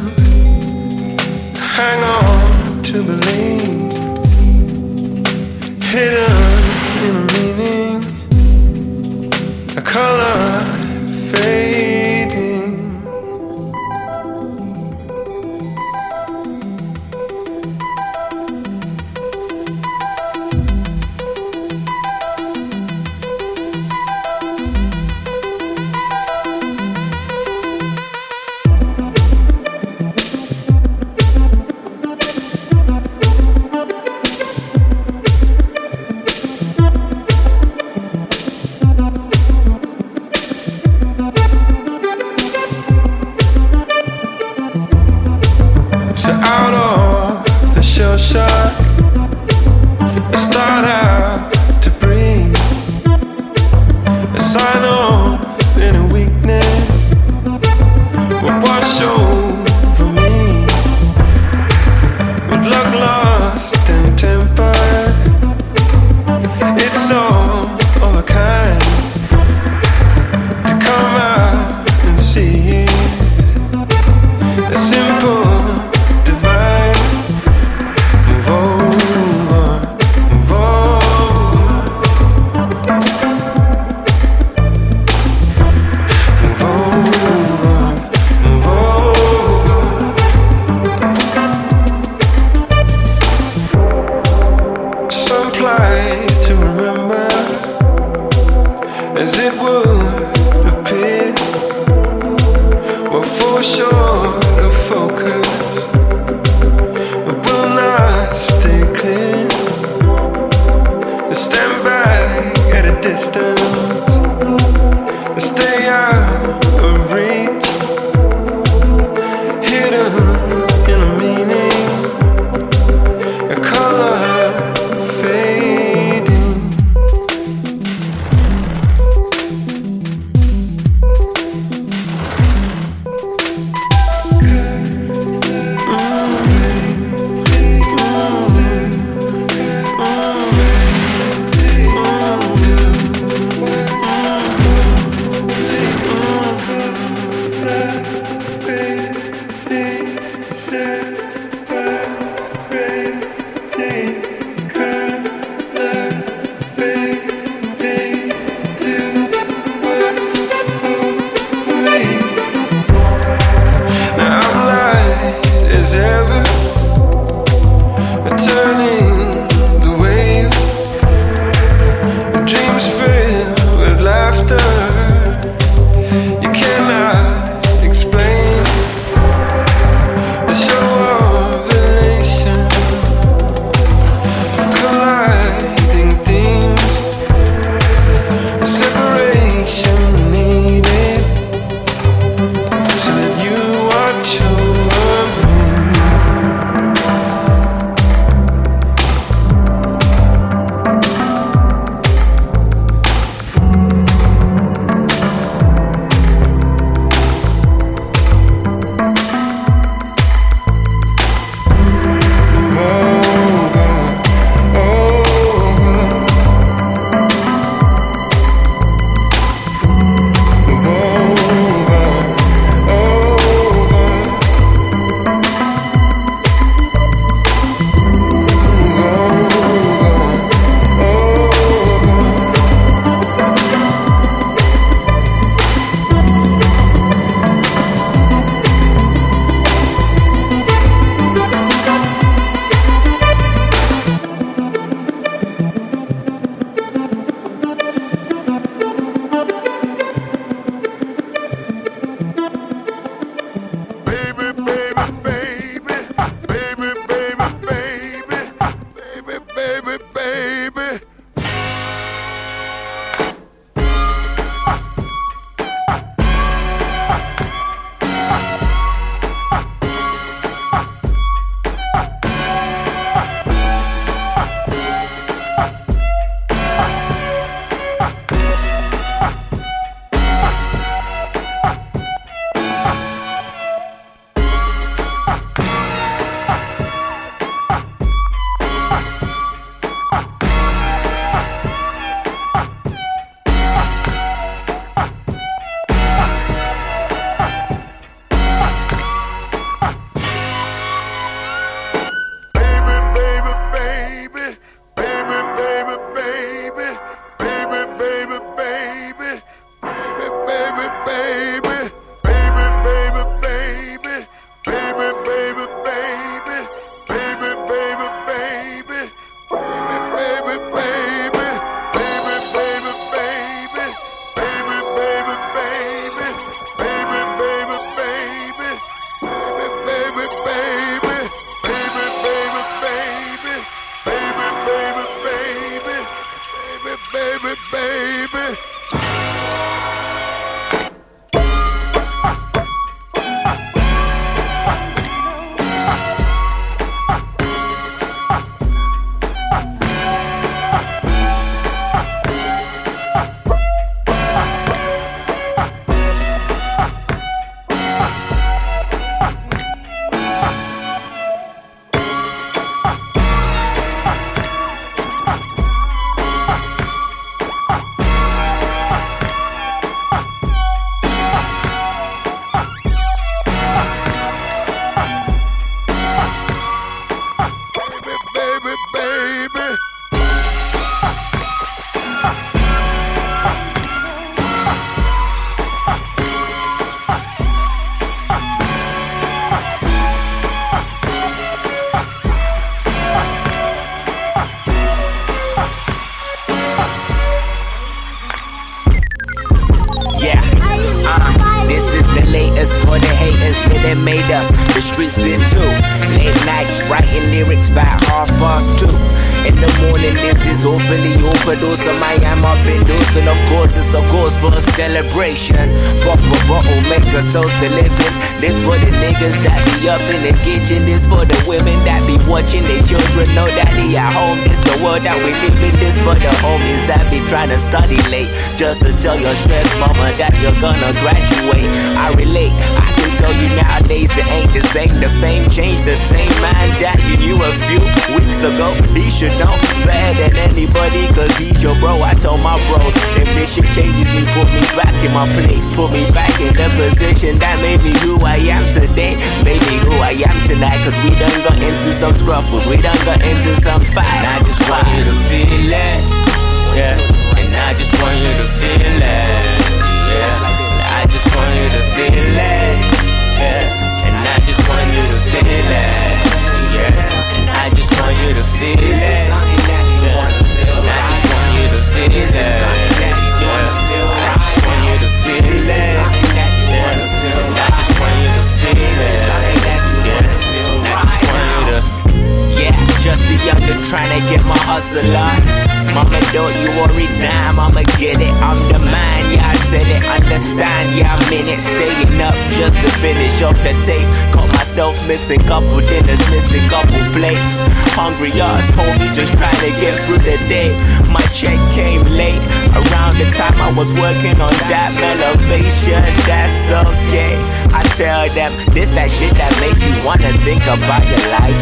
I'm. Staying up just to finish off the tape. Caught myself missing couple dinners, missing couple plates. Hungry ass homie, just trying to get through the day. My check came late. Around the time I was working on that elevation, that's okay. I tell them, this that shit that make you wanna think about your life.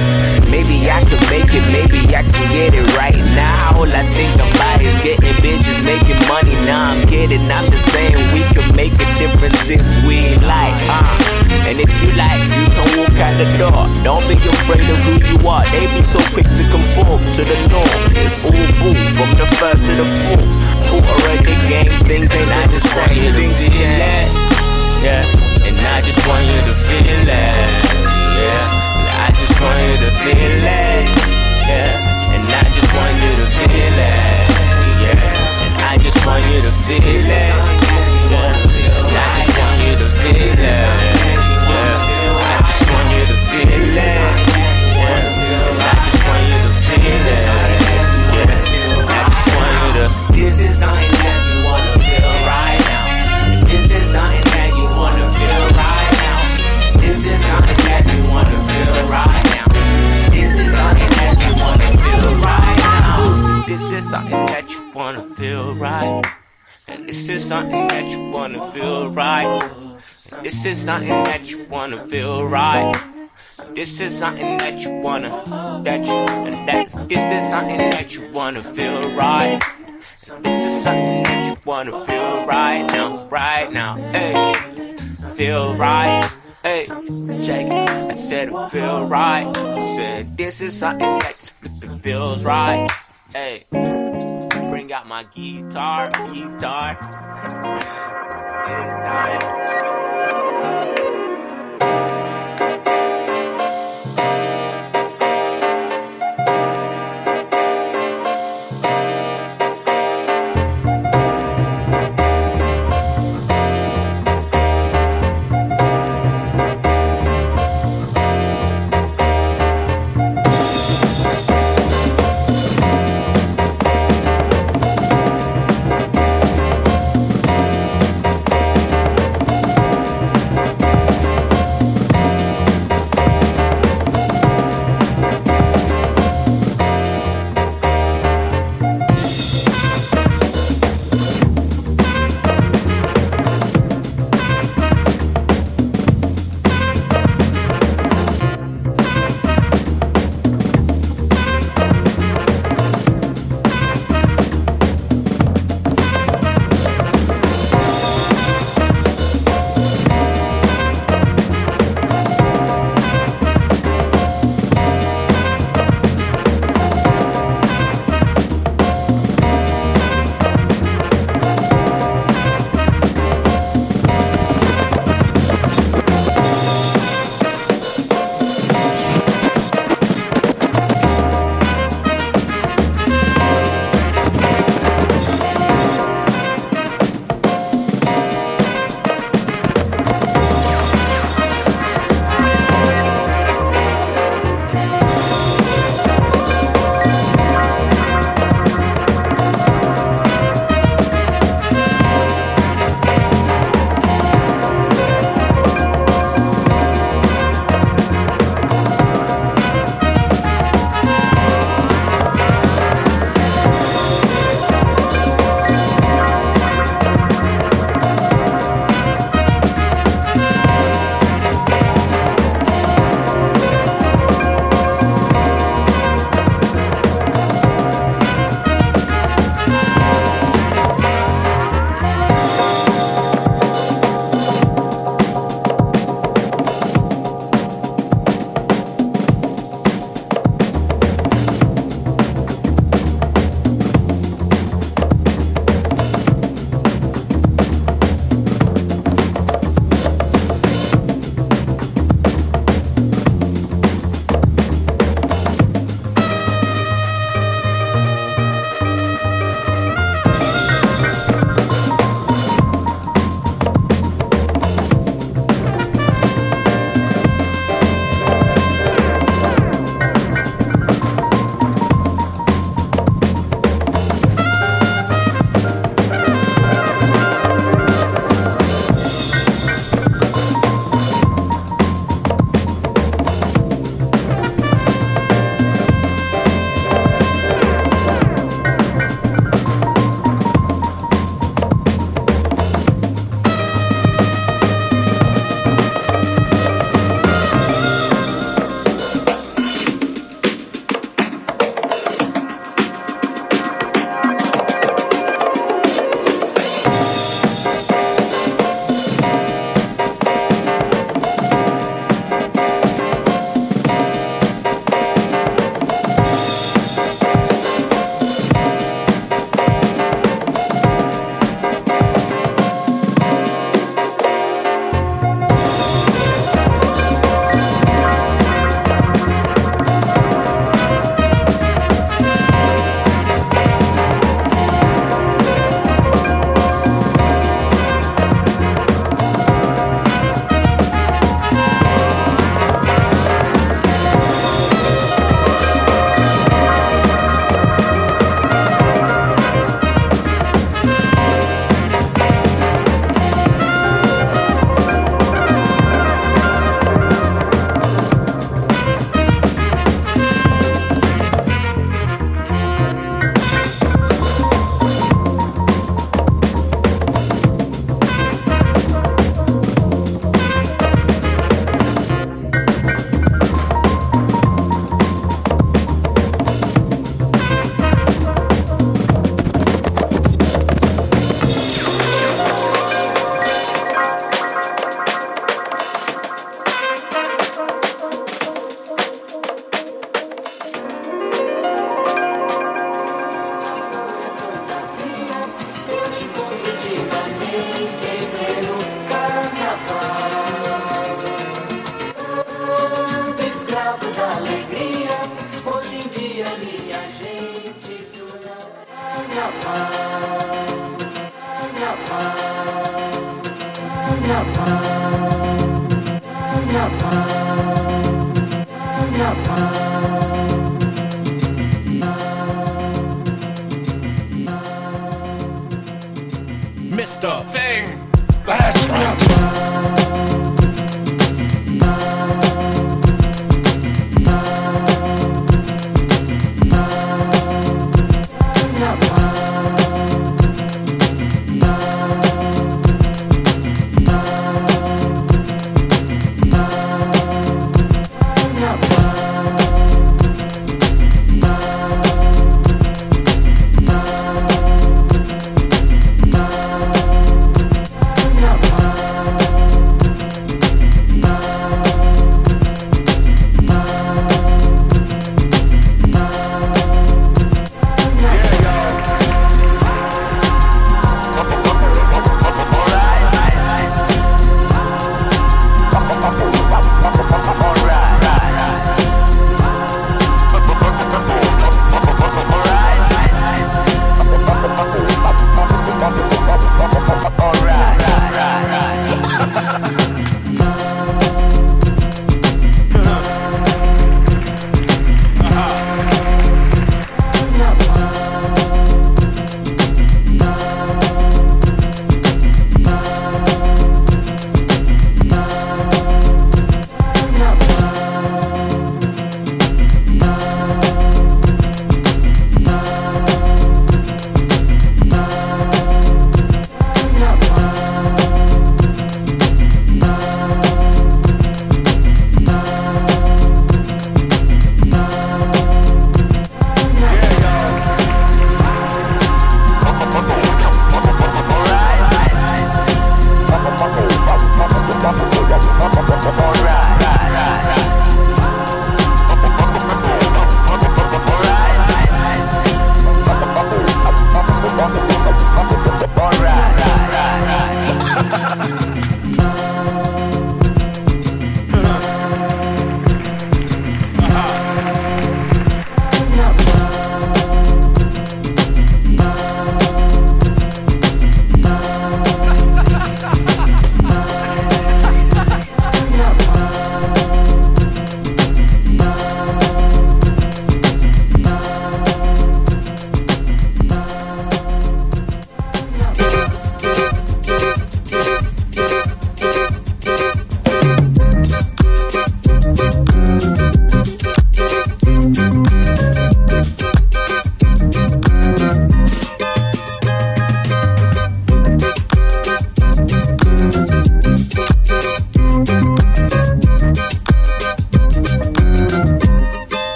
Maybe I could make it, maybe I can get it right now. All I think about is getting bitches, making money. Now I'm kidding, I'm just saying we could make a difference if we like, uh. And if you like, you can walk out the door. Don't be afraid of who you are. They be so quick to conform to the norm. It's all boom from the first to the fourth. Of the game, things ain't not the same. Things change. Yeah, and I just want you to feel it. Yeah, I just want you to feel it. Yeah, and I just want you to feel it. Yeah, and I just want you to feel it. Yeah, and I just want you to feel it. This is something that you wanna feel right now. This is something that you wanna feel right now. This is something that you wanna feel right now. This is something that you wanna feel right now. This is something that you wanna feel right. And this is something that you wanna feel right. This is something that you wanna feel right. This is something that you wanna that you and that this is something that you wanna feel right. This is something that you wanna feel right now, right now, hey. Feel right, hey. Check it. I said it feel right. I said this is something that feels right, hey. Bring out my guitar, guitar. It's time.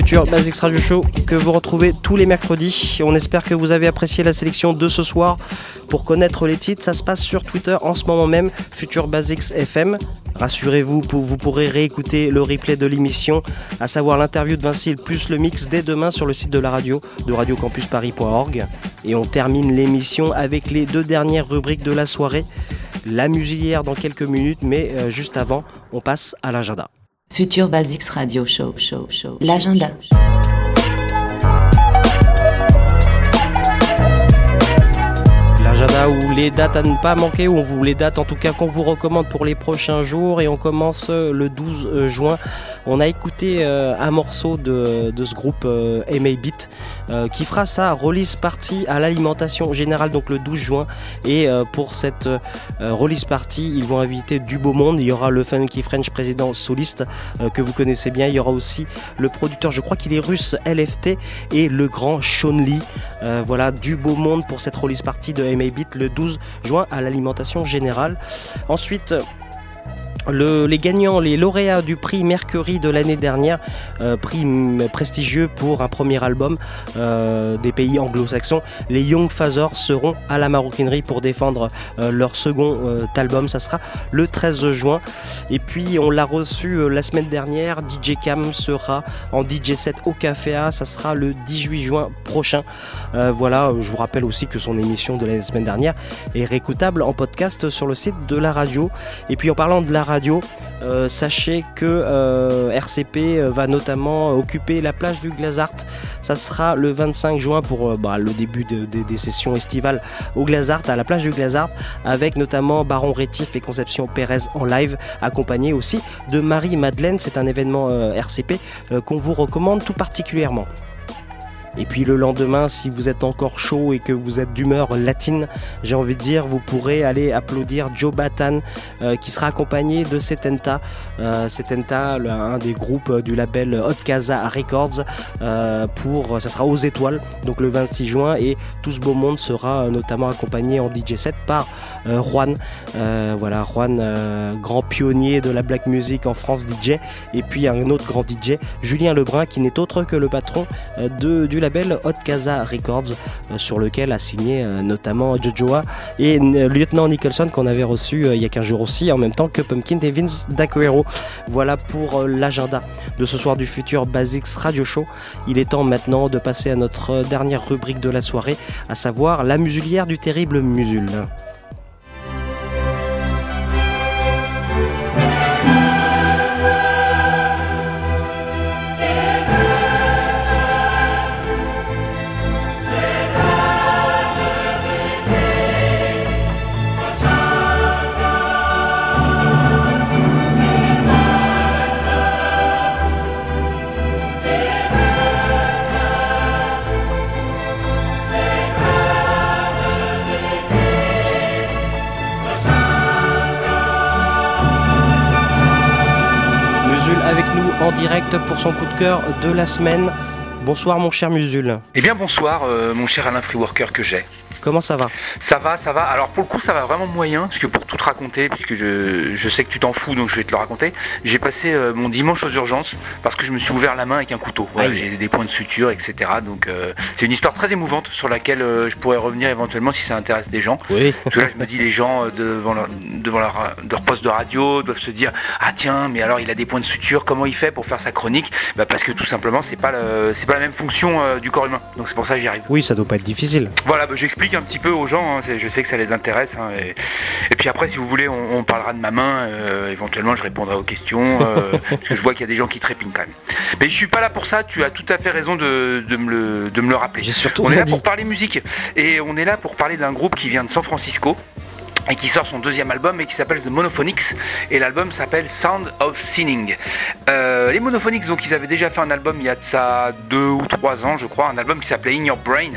Futur Basics Radio Show que vous retrouvez tous les mercredis. On espère que vous avez apprécié la sélection de ce soir. Pour connaître les titres, ça se passe sur Twitter en ce moment même, Future Basics FM. Rassurez-vous, vous pourrez réécouter le replay de l'émission, à savoir l'interview de Vincile plus le mix dès demain sur le site de la radio, de radiocampusparis.org. Et on termine l'émission avec les deux dernières rubriques de la soirée. La musilière dans quelques minutes, mais euh, juste avant, on passe à l'agenda. Future Basics Radio Show, show, show. L'agenda. Les dates à ne pas manquer, où on vous les dates en tout cas qu'on vous recommande pour les prochains jours. Et on commence euh, le 12 euh, juin. On a écouté euh, un morceau de, de ce groupe MA Beat qui fera sa release party à l'alimentation générale donc le 12 juin. Et pour cette release party, ils vont inviter du beau monde. Il y aura le Funky French président soliste que vous connaissez bien. Il y aura aussi le producteur, je crois qu'il est russe, LFT et le grand Sean Lee. Voilà, du beau monde pour cette release party de MA Beat le 12 juin à l'alimentation générale. Ensuite, le- les gagnants, les lauréats du prix Mercury de l'année dernière, euh, prix prestigieux pour un premier album euh, des pays anglo-saxons, les Young Fathers seront à la maroquinerie pour défendre euh, leur second album. Ça sera le 13 juin. Et puis on l'a reçu la semaine dernière. DJ Cam sera en DJ set au Café A. Ça sera le 18 juin prochain. Voilà, je vous rappelle aussi que son émission de la semaine dernière est réécoutable en podcast sur le site de la radio. Et puis en parlant de la euh, sachez que euh, RCP euh, va notamment occuper la plage du Glazart. Ça sera le 25 juin pour bah, le début de- de- des sessions estivales au Glazart, à la plage du Glazart, avec notamment Baron Rétif et Conception Pérez en live, accompagné aussi de Marie-Madeleine. C'est un événement RCP qu'on vous recommande tout particulièrement. Et puis le lendemain, si vous êtes encore chaud et que vous êtes d'humeur latine, j'ai envie de dire, vous pourrez aller applaudir Joe Batan, euh, qui sera accompagné de Setenta. Euh, Setenta, le- un des groupes euh, du label Hot Casa Records, euh, pour, ça sera aux étoiles, donc le 26 juin, et tout ce beau monde sera notamment accompagné en DJ set par Juan. Voilà, Juan, grand pionnier de la black music en France DJ, et puis un autre grand DJ, Julien Lebrun, qui n'est autre que le patron de, du label Hot Casa Records, euh, sur lequel a signé euh, notamment Jojoa et euh, Lieutenant Nicholson qu'on avait reçu il y a 15 jours aussi, en même temps que Pumpkin et Vince. Voilà pour l'agenda de ce soir du futur Basics Radio Show. Il est temps maintenant de passer à notre dernière rubrique de la soirée, à savoir la musulière du terrible. Musul en direct pour son coup de cœur de la semaine. Bonsoir mon cher Musul. Eh bien bonsoir euh, mon cher Alain Freeworker que j'ai. Comment ça va Ça va, ça va. Alors pour le coup ça va vraiment moyen, parce que pour tout te raconter, puisque je, je sais que tu t'en fous donc je vais te le raconter, j'ai passé euh, mon dimanche aux urgences parce que je me suis ouvert la main avec un couteau. J'ai des points de suture, etc. Donc euh, c'est une histoire très émouvante sur laquelle euh, je pourrais revenir éventuellement si ça intéresse des gens. Oui. Parce que là je me dis les gens devant leur, devant leur, leur poste de radio doivent se dire ah tiens mais alors il a des points de suture, comment il fait pour faire sa chronique? Bah, Parce que tout simplement c'est pas c'est pas la même fonction du corps humain. Donc c'est pour ça que j'y arrive. Oui, ça doit pas être difficile. Voilà, bah, j'explique un petit peu aux gens, hein, je sais que ça les intéresse. hein, et, et puis après, si vous voulez, on, on parlera de ma main, euh, éventuellement je répondrai aux questions, euh, parce que je vois qu'il y a des gens qui trépignent quand même. Mais je suis pas là pour ça, tu as tout à fait raison de, de me, le, de me le rappeler. surtout on est là dit. pour parler musique, et on est là pour parler d'un groupe qui vient de San Francisco et qui sort son deuxième album et qui s'appelle The Monophonics et l'album s'appelle Sound of Sinning. Euh, les Monophonics donc ils avaient déjà fait un album il y a de ça deux ou trois ans je crois, un album qui s'appelait In Your Brain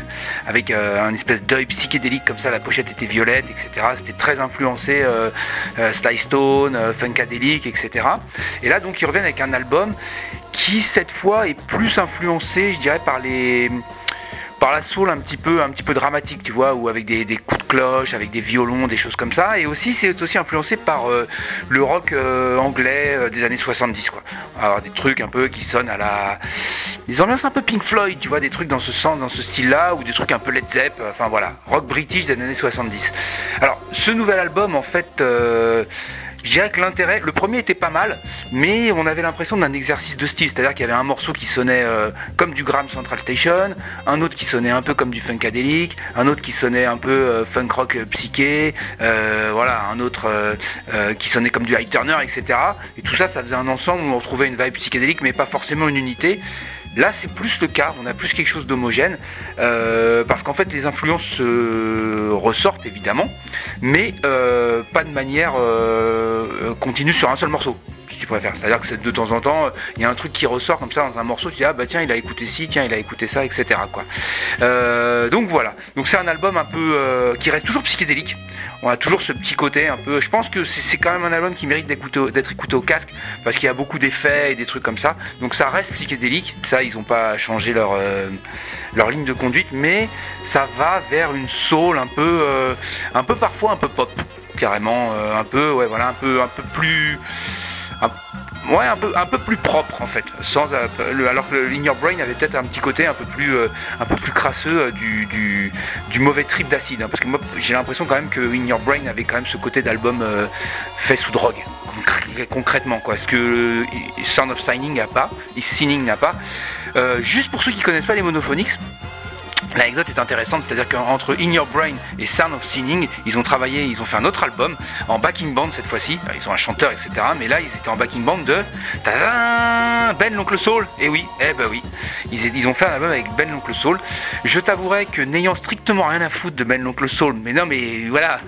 avec euh, un espèce d'œil psychédélique comme ça, la pochette était violette, etc. C'était très influencé euh, euh, Sly Stone, Funkadelic, etc. Et là donc ils reviennent avec un album qui cette fois est plus influencé je dirais par les par la soul un petit peu, un petit peu dramatique, tu vois, ou avec des, coups de cloche, avec des violons, des choses comme ça. Et aussi, c'est aussi influencé par euh, le rock euh, anglais euh, des années 70, quoi. Alors des trucs un peu qui sonnent à la, des ambiances un peu Pink Floyd, tu vois, des trucs dans ce sens, dans ce style-là, ou des trucs un peu Led Zepp. Enfin voilà, rock british des années 70. Alors, ce nouvel album, en fait. Je dirais que l'intérêt, le premier était pas mal, mais on avait l'impression d'un exercice de style, c'est-à-dire qu'il y avait un morceau qui sonnait euh, comme du Graham Central Station, un autre qui sonnait un peu comme du funkadelic, un autre qui sonnait un peu euh, funk rock euh, psyché, voilà, un autre qui sonnait comme du high turner, etc. Et tout ça, ça faisait un ensemble où on retrouvait une vibe psychédélique, mais pas forcément une unité. Là, c'est plus le cas, on a plus quelque chose d'homogène, euh, parce qu'en fait, les influences euh, ressortent évidemment, mais euh, pas de manière continue sur un seul morceau. Tu c'est-à-dire que c'est de temps en temps, il y a un truc qui ressort comme ça dans un morceau, tu dis ah bah tiens il a écouté ci, tiens il a écouté ça, etc. Quoi. Euh, donc voilà, donc c'est un album un peu euh, qui reste toujours psychédélique. On a toujours ce petit côté un peu. Je pense que c'est quand même un album qui mérite d'être écouté au casque parce qu'il y a beaucoup d'effets et des trucs comme ça. Donc ça reste psychédélique. Ça, ils n'ont pas changé leur euh, leur ligne de conduite, mais ça va vers une soul un peu, un peu parfois un peu pop, carrément, un peu, ouais, voilà, un peu, un peu plus. Un- Ouais, un peu, plus propre en fait, sans euh, alors que In Your Brain avait peut-être un petit côté un peu plus, euh, un peu plus crasseux euh, du, mauvais trip d'acide, hein, parce que moi j'ai l'impression quand même que In Your Brain avait quand même ce côté d'album fait sous drogue, concr- concrètement quoi, ce que Sound of Signing n'a pas, et Sinning n'a pas. Juste pour ceux qui connaissent pas les monophonics, L'anecdote est intéressante, c'est-à-dire qu'entre In Your Brain et Sound of Sinning, ils ont travaillé, ils ont fait un autre album en backing band cette fois-ci. Ils ont un chanteur, etc. Mais là, ils étaient en backing band de Ben l'oncle Soul. Et oui, eh ben oui, ils, ont fait un album avec Ben l'oncle Soul. Je t'avouerai que n'ayant strictement rien à foutre de Ben l'oncle Soul, mais non, mais voilà,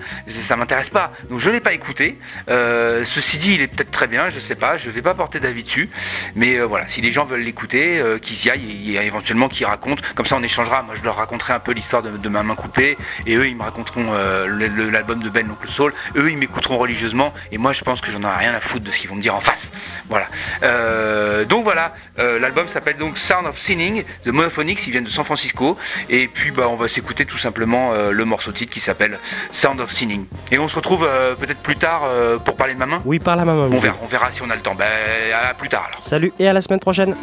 ça m'intéresse pas. Donc je l'ai pas écouté. Euh, ceci dit, il est peut-être très bien, je sais pas, je vais pas porter d'avis dessus. Mais euh, voilà, si les gens veulent l'écouter, euh, qu'ils y aillent, il y a éventuellement qu'ils racontent. Comme ça, on échangera. Moi, je leur raconterai un peu l'histoire de, de ma main coupée, et eux, ils me raconteront euh, l'album de Ben l'oncle Soul. Eux, ils m'écouteront religieusement, et moi, je pense que j'en ai rien à foutre de ce qu'ils vont me dire en face. Voilà. Euh, donc voilà, euh, l'album s'appelle donc Sound of Sinning, The Monophonics. Ils viennent de San Francisco, et puis bah, on va s'écouter tout simplement le morceau titre qui s'appelle Sound of Sinning. Et on se retrouve peut-être plus tard pour parler de ma main? Oui, par la main. On verra, on verra si on a le temps. Ben, à plus tard alors. Salut et à la semaine prochaine.